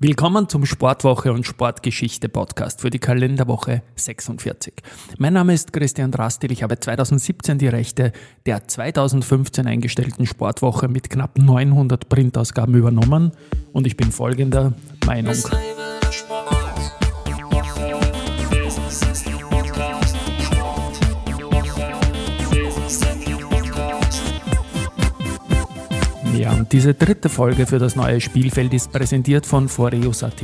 Willkommen zum Sportwoche und Sportgeschichte Podcast für die Kalenderwoche 46. Mein Name ist Christian Drastil. Ich habe 2017 die Rechte der 2015 eingestellten Sportwoche mit knapp 900 Printausgaben übernommen und ich bin folgender Meinung. Ja, und diese dritte Folge für das neue Spielfeld ist präsentiert von Foreus.at.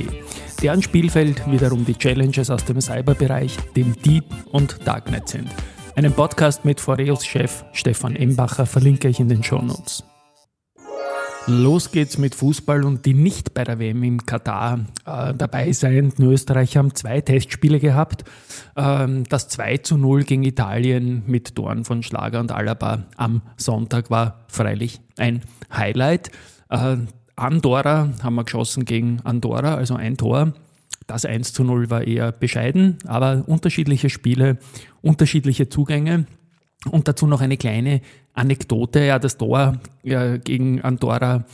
Deren Spielfeld wiederum die Challenges aus dem Cyberbereich, dem Deep und Darknet sind. Einen Podcast mit Foreus-Chef Stefan Embacher verlinke ich in den Shownotes. Los geht's mit Fußball und die nicht bei der WM im Katar äh, dabei sein. Die Österreicher haben zwei Testspiele gehabt. Ähm, das 2 zu 0 gegen Italien mit Toren von Schlager und Alaba am Sonntag war freilich ein Highlight. Äh, Andorra haben wir geschossen gegen Andorra, also ein Tor. Das 1 zu 0 war eher bescheiden, aber unterschiedliche Spiele, unterschiedliche Zugänge. Und dazu noch eine kleine Anekdote. Ja, das Tor ja, gegen Andorra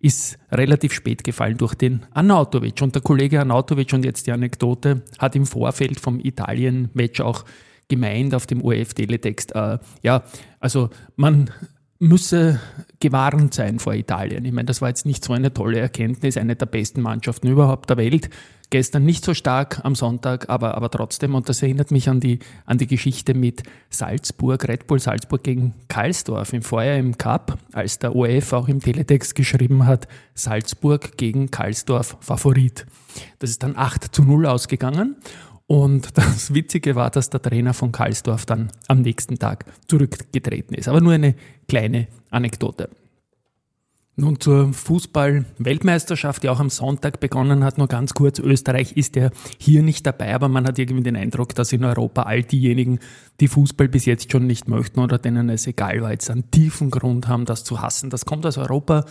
ist relativ spät gefallen durch den Anautovic. Und der Kollege Anautovic, und jetzt die Anekdote, hat im Vorfeld vom Italien-Match auch gemeint auf dem ORF-Teletext, äh, ja, also man müsse gewarnt sein vor Italien. Ich meine, das war jetzt nicht so eine tolle Erkenntnis, eine der besten Mannschaften überhaupt der Welt. Gestern nicht so stark am Sonntag, aber, aber trotzdem, und das erinnert mich an die, an die Geschichte mit Salzburg, Red Bull Salzburg gegen Karlsdorf im Vorjahr im Cup, als der ORF auch im Teletext geschrieben hat, Salzburg gegen Karlsdorf Favorit. Das ist dann 8 zu 0 ausgegangen. Und das Witzige war, dass der Trainer von Karlsdorf dann am nächsten Tag zurückgetreten ist. Aber nur eine kleine Anekdote. Nun zur Fußball-Weltmeisterschaft, die auch am Sonntag begonnen hat. Nur ganz kurz, Österreich ist ja hier nicht dabei, aber man hat irgendwie den Eindruck, dass in Europa all diejenigen, die Fußball bis jetzt schon nicht möchten oder denen es egal war, jetzt einen tiefen Grund haben, das zu hassen. Das kommt aus Europa,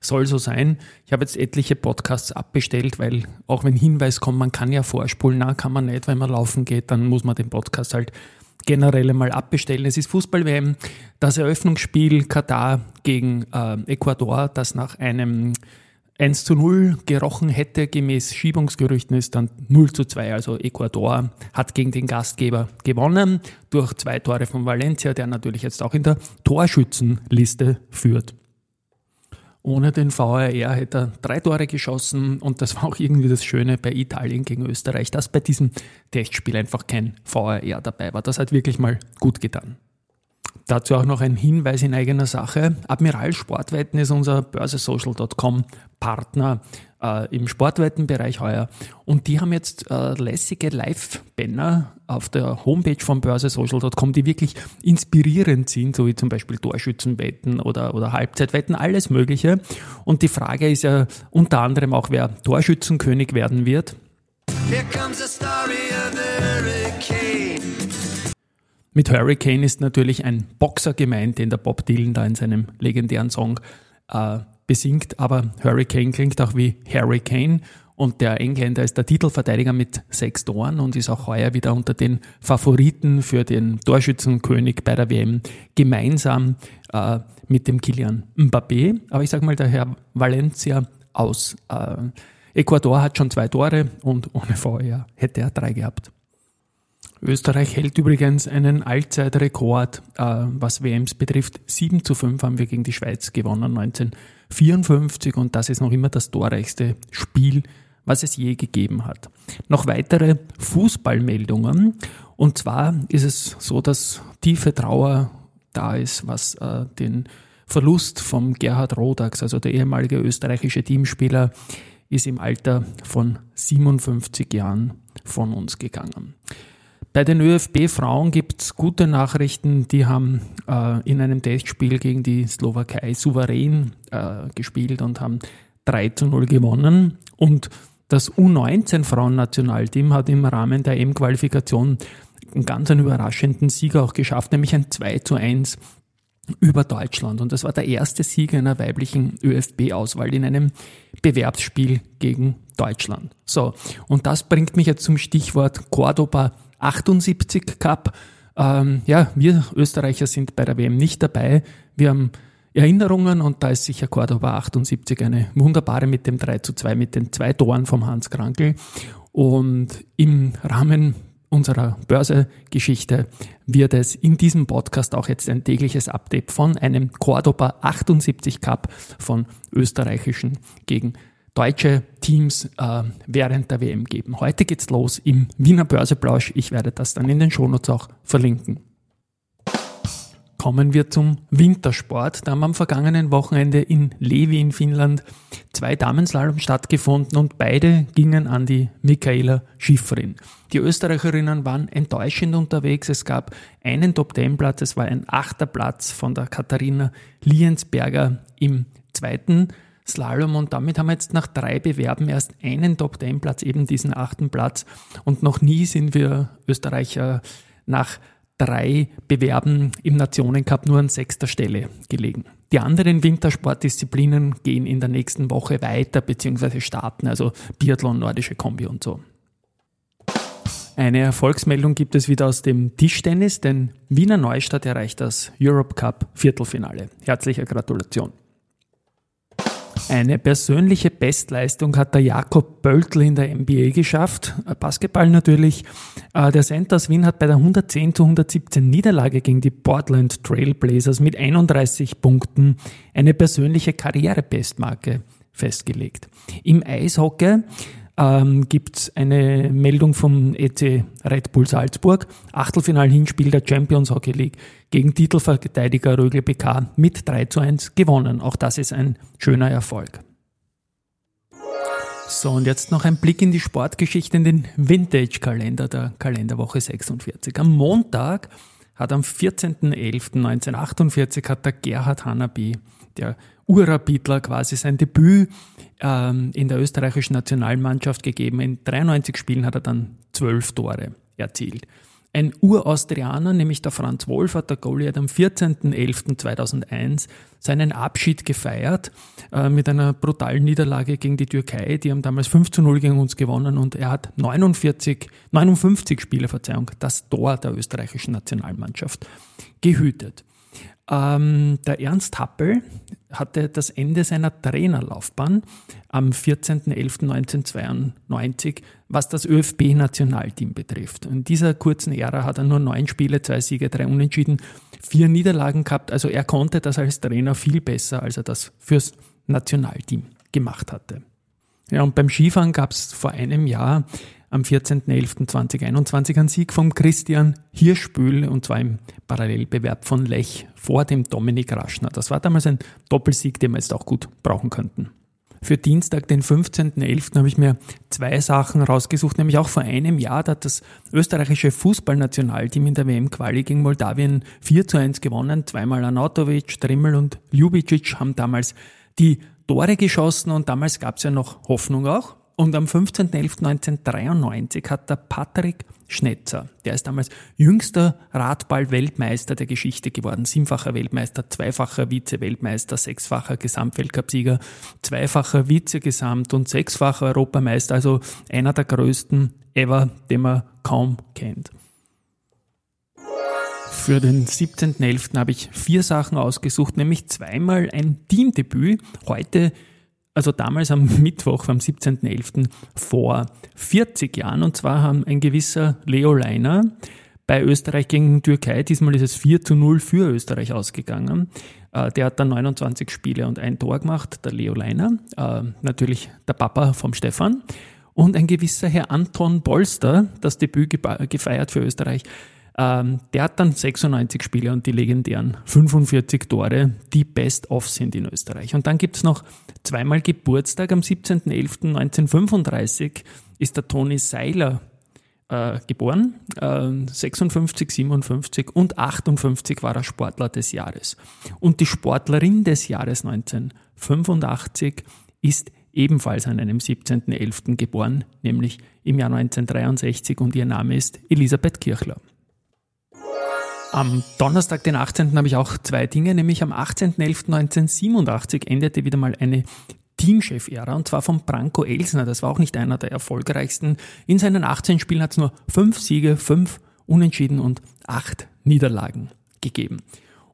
soll so sein. Ich habe jetzt etliche Podcasts abbestellt, weil auch wenn Hinweis kommt, man kann ja vorspulen, na, kann man nicht, wenn man laufen geht, dann muss man den Podcast halt generell einmal abbestellen. Es ist Fußball-WM, das Eröffnungsspiel Katar gegen äh, Ecuador, das nach einem 1 zu 0 gerochen hätte, gemäß Schiebungsgerüchten ist dann 0 zu 2. Also Ecuador hat gegen den Gastgeber gewonnen durch zwei Tore von Valencia, der natürlich jetzt auch in der Torschützenliste führt. Ohne den VAR hätte er drei Tore geschossen und das war auch irgendwie das Schöne bei Italien gegen Österreich, dass bei diesem Testspiel einfach kein VAR dabei war. Das hat wirklich mal gut getan. Dazu auch noch ein Hinweis in eigener Sache. Admiral Sportwetten ist unser börsesocial.com Partner äh, im Sportwettenbereich heuer. Und die haben jetzt äh, lässige Live-Banner auf der Homepage von börsesocial.com, die wirklich inspirierend sind, so wie zum Beispiel Torschützenwetten oder, oder Halbzeitwetten, alles Mögliche. Und die Frage ist ja unter anderem auch, wer Torschützenkönig werden wird. Mit Hurricane ist natürlich ein Boxer gemeint, den der Bob Dylan da in seinem legendären Song äh, besingt, aber Hurricane klingt auch wie Hurricane und der Engländer ist der Titelverteidiger mit sechs Toren und ist auch heuer wieder unter den Favoriten für den Torschützenkönig bei der WM gemeinsam äh, mit dem Kilian Mbappé. Aber ich sage mal, der Herr Valencia aus äh, Ecuador hat schon zwei Tore und ohne VR hätte er drei gehabt. Österreich hält übrigens einen Allzeitrekord, äh, was WMs betrifft. 7 zu 5 haben wir gegen die Schweiz gewonnen 1954 und das ist noch immer das torreichste Spiel, was es je gegeben hat. Noch weitere Fußballmeldungen und zwar ist es so, dass tiefe Trauer da ist, was äh, den Verlust vom Gerhard Rodax, also der ehemalige österreichische Teamspieler, ist im Alter von 57 Jahren von uns gegangen. Bei den ÖFB-Frauen gibt es gute Nachrichten. Die haben äh, in einem Testspiel gegen die Slowakei souverän äh, gespielt und haben 3 zu 0 gewonnen. Und das U19-Frauennationalteam hat im Rahmen der M-Qualifikation einen ganz einen überraschenden Sieg auch geschafft, nämlich ein 2 zu 1 über Deutschland. Und das war der erste Sieg einer weiblichen ÖFB-Auswahl in einem Bewerbsspiel gegen Deutschland. So, und das bringt mich jetzt zum Stichwort Cordoba 78 Cup. Ähm, ja, wir Österreicher sind bei der WM nicht dabei. Wir haben Erinnerungen und da ist sicher Cordoba 78 eine wunderbare mit dem 3 zu 2, mit den zwei Toren vom Hans Krankel. Und im Rahmen unserer Börsegeschichte wird es in diesem Podcast auch jetzt ein tägliches Update von einem Cordoba 78 Cup von österreichischen gegen deutsche Teams äh, während der WM geben. Heute geht's los im Wiener Börseplausch. Ich werde das dann in den Shownotes auch verlinken. Kommen wir zum Wintersport. Da haben am vergangenen Wochenende in Levi in Finnland zwei Damenslalom stattgefunden und beide gingen an die Michaela Schifrin. Die Österreicherinnen waren enttäuschend unterwegs. Es gab einen Top-10-Platz, es war ein achter Platz von der Katharina Liensberger im zweiten Slalom und damit haben wir jetzt nach drei Bewerben erst einen Top-10-Platz, eben diesen achten Platz und noch nie sind wir Österreicher nach drei Bewerben im Nationencup nur an sechster Stelle gelegen. Die anderen Wintersportdisziplinen gehen in der nächsten Woche weiter bzw. starten, also Biathlon, nordische Kombi und so. Eine Erfolgsmeldung gibt es wieder aus dem Tischtennis, denn Wiener Neustadt erreicht das Europe Cup Viertelfinale. Herzliche Gratulation. Eine persönliche Bestleistung hat der Jakob Böltl in der NBA geschafft. Basketball natürlich. Äh, der Center aus Wien hat bei der 110 zu 117 Niederlage gegen die Portland Trailblazers mit 31 Punkten eine persönliche Karrierebestmarke festgelegt. Im Eishockey ähm, gibt es eine Meldung vom EC Red Bull Salzburg. Achtelfinal-Hinspiel der Champions Hockey League gegen Titelverteidiger Rögle BK mit 3 zu 1 gewonnen. Auch das ist ein schöner Erfolg. So, und jetzt noch ein Blick in die Sportgeschichte, in den Vintage-Kalender der Kalenderwoche 46. Am Montag hat am 14.11.1948 hat der Gerhard Hanabi, der Urabitler quasi sein Debüt ähm, in der österreichischen Nationalmannschaft gegeben. In 93 Spielen hat er dann zwölf Tore erzielt. Ein Uraustrianer, nämlich der Franz Wolf, hat der Goalie am 14.11.2001 seinen Abschied gefeiert äh, mit einer brutalen Niederlage gegen die Türkei. Die haben damals 5 zu 0 gegen uns gewonnen und er hat 49, 59 Spiele, Verzeihung, das Tor der österreichischen Nationalmannschaft gehütet. Ähm, der Ernst Happel hatte das Ende seiner Trainerlaufbahn am 14.11.1992, was das ÖFB-Nationalteam betrifft. In dieser kurzen Ära hat er nur neun Spiele, zwei Siege, drei Unentschieden, vier Niederlagen gehabt. Also er konnte das als Trainer viel besser, als er das fürs Nationalteam gemacht hatte. Ja, und beim Skifahren gab es vor einem Jahr am 14.11.2021 ein Sieg von Christian Hirschbühl und zwar im Parallelbewerb von Lech vor dem Dominik Raschner. Das war damals ein Doppelsieg, den wir jetzt auch gut brauchen könnten. Für Dienstag, den 15.11., habe ich mir zwei Sachen rausgesucht, nämlich auch vor einem Jahr, da hat das österreichische Fußballnationalteam in der WM-Quali gegen Moldawien 4 zu 1 gewonnen. Zweimal Anatovic, Trimmel und Ljubicic haben damals die Tore geschossen und damals gab es ja noch Hoffnung auch. Und am 15.11.1993 hat der Patrick Schnetzer, der ist damals jüngster Radball-Weltmeister der Geschichte geworden, siebenfacher Weltmeister, zweifacher Vize-Weltmeister, sechsfacher Gesamtweltcupsieger, zweifacher Vize-Gesamt- und sechsfacher Europameister, also einer der größten ever, den man kaum kennt. Für den 17.11. habe ich vier Sachen ausgesucht, nämlich zweimal ein Teamdebüt. Heute also damals am Mittwoch, am 17.11. vor 40 Jahren. Und zwar haben ein gewisser Leo Leiner bei Österreich gegen Türkei, diesmal ist es 4 zu 0 für Österreich ausgegangen. Äh, der hat dann 29 Spiele und ein Tor gemacht, der Leo Leiner, äh, natürlich der Papa vom Stefan. Und ein gewisser Herr Anton Bolster, das Debüt gefeiert für Österreich, ähm, der hat dann 96 Spiele und die legendären 45 Tore, die Best-of sind in Österreich. Und dann gibt's noch zweimal Geburtstag. Am 17.11.1935 ist der Toni Seiler äh, geboren. Äh, 56, 57 und 58 war er Sportler des Jahres. Und die Sportlerin des Jahres 1985 ist ebenfalls an einem 17.11. geboren, nämlich im Jahr 1963 und ihr Name ist Elisabeth Kirchler. Am Donnerstag, den 18. habe ich auch zwei Dinge, nämlich am 18.11.1987 endete wieder mal eine Teamchef-Ära und zwar von Branko Elsner. Das war auch nicht einer der erfolgreichsten. In seinen 18 Spielen hat es nur fünf Siege, fünf Unentschieden und acht Niederlagen gegeben.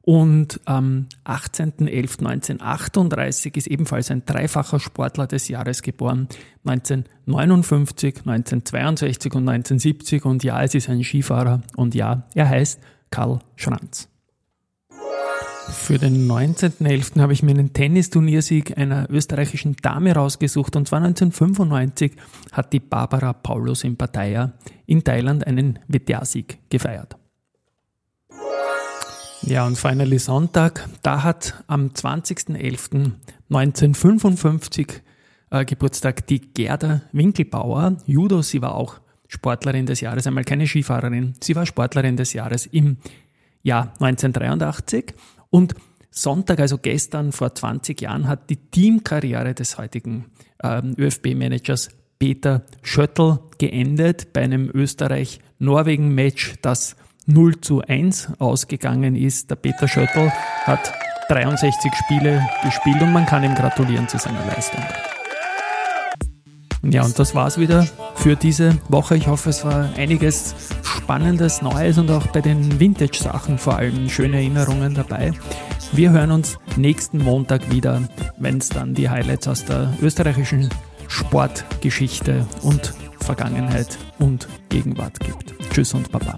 Und am 18.11.1938 ist ebenfalls ein dreifacher Sportler des Jahres geboren. 1959, 1962 und 1970. Und ja, es ist ein Skifahrer. Und ja, er heißt Karl Schranz. Für den 19.11. habe ich mir einen Tennisturniersieg einer österreichischen Dame rausgesucht und zwar 1995 hat die Barbara Paulus in Pattaya in Thailand einen WTA-Sieg gefeiert. Ja, und finally Sonntag, da hat am 20.11.1955 äh, Geburtstag die Gerda Winkelbauer, Judo, sie war auch Sportlerin des Jahres, einmal keine Skifahrerin, sie war Sportlerin des Jahres im Jahr 1983 und Sonntag, also gestern vor 20 Jahren, hat die Teamkarriere des heutigen ähm, ÖFB-Managers Peter Schöttl geendet bei einem Österreich-Norwegen-Match, das 0 zu 1 ausgegangen ist. Der Peter Schöttl hat 63 Spiele gespielt und man kann ihm gratulieren zu seiner Leistung. Ja, und das war's wieder für diese Woche. Ich hoffe, es war einiges Spannendes, Neues und auch bei den Vintage-Sachen vor allem schöne Erinnerungen dabei. Wir hören uns nächsten Montag wieder, wenn es dann die Highlights aus der österreichischen Sportgeschichte und Vergangenheit und Gegenwart gibt. Tschüss und Baba.